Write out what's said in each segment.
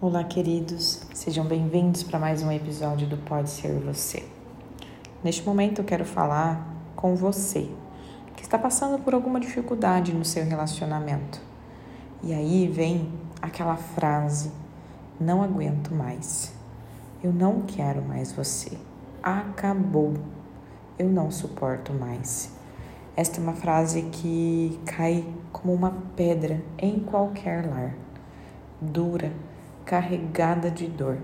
Olá, queridos, sejam bem-vindos para mais um episódio do Pode Ser Você. Neste momento, eu quero falar com você que está passando por alguma dificuldade no seu relacionamento. E aí vem aquela frase: Não aguento mais, eu não quero mais você, acabou, eu não suporto mais. Esta é uma frase que cai como uma pedra em qualquer lar, dura carregada de dor.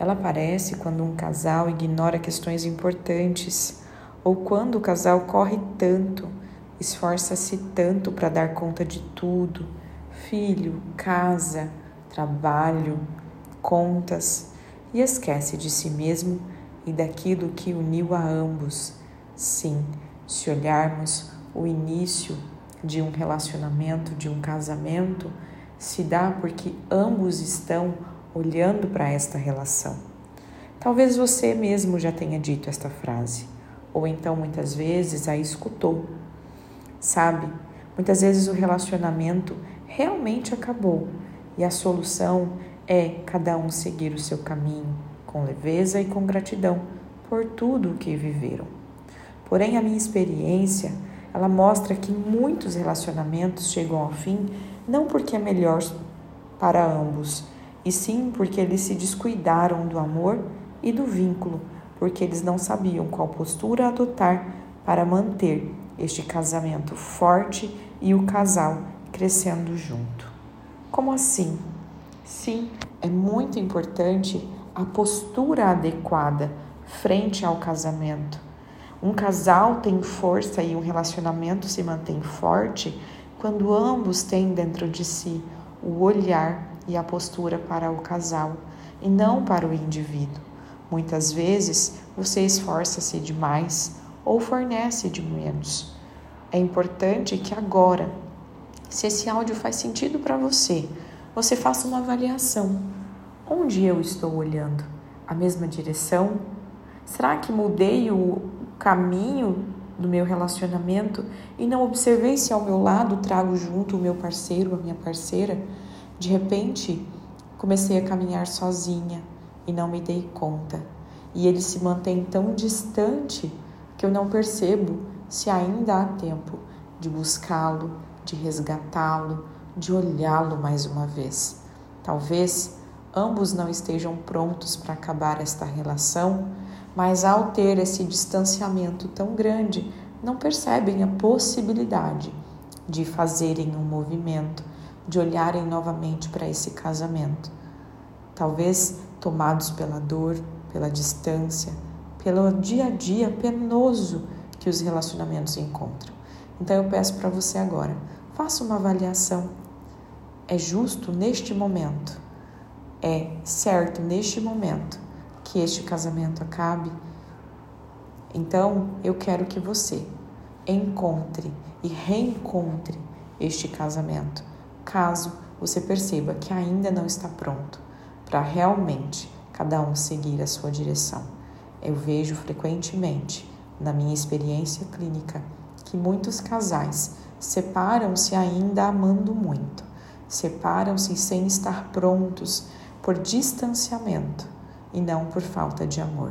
Ela aparece quando um casal ignora questões importantes ou quando o casal corre tanto, esforça-se tanto para dar conta de tudo: filho, casa, trabalho, contas e esquece de si mesmo e daquilo que uniu a ambos. Sim, se olharmos o início de um relacionamento, de um casamento, se dá porque ambos estão olhando para esta relação. Talvez você mesmo já tenha dito esta frase, ou então muitas vezes a escutou. Sabe, muitas vezes o relacionamento realmente acabou e a solução é cada um seguir o seu caminho com leveza e com gratidão por tudo o que viveram. Porém, a minha experiência, ela mostra que muitos relacionamentos chegam ao fim não porque é melhor para ambos, e sim porque eles se descuidaram do amor e do vínculo, porque eles não sabiam qual postura adotar para manter este casamento forte e o casal crescendo junto. Como assim? Sim, é muito importante a postura adequada frente ao casamento. Um casal tem força e um relacionamento se mantém forte quando ambos têm dentro de si o olhar e a postura para o casal e não para o indivíduo. Muitas vezes você esforça-se demais ou fornece de menos. É importante que agora, se esse áudio faz sentido para você, você faça uma avaliação. Onde eu estou olhando? A mesma direção? Será que mudei o caminho do meu relacionamento e não observei se ao meu lado trago junto o meu parceiro, a minha parceira, de repente comecei a caminhar sozinha e não me dei conta. E ele se mantém tão distante que eu não percebo se ainda há tempo de buscá-lo, de resgatá-lo, de olhá-lo mais uma vez. Talvez ambos não estejam prontos para acabar esta relação mas ao ter esse distanciamento tão grande, não percebem a possibilidade de fazerem um movimento, de olharem novamente para esse casamento. Talvez tomados pela dor, pela distância, pelo dia a dia penoso que os relacionamentos encontram. Então eu peço para você agora, faça uma avaliação. É justo neste momento? É certo neste momento que este casamento acabe. Então, eu quero que você encontre e reencontre este casamento, caso você perceba que ainda não está pronto para realmente cada um seguir a sua direção. Eu vejo frequentemente, na minha experiência clínica, que muitos casais separam-se ainda amando muito, separam-se sem estar prontos por distanciamento e não por falta de amor,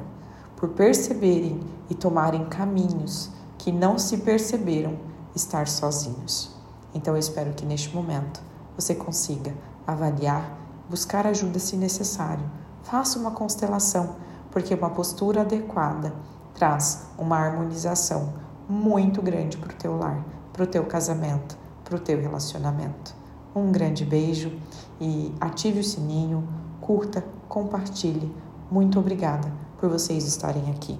por perceberem e tomarem caminhos que não se perceberam estar sozinhos. Então eu espero que neste momento você consiga avaliar, buscar ajuda se necessário. Faça uma constelação, porque uma postura adequada traz uma harmonização muito grande para o teu lar, para o teu casamento, para o teu relacionamento. Um grande beijo e ative o sininho, curta, compartilhe muito obrigada por vocês estarem aqui.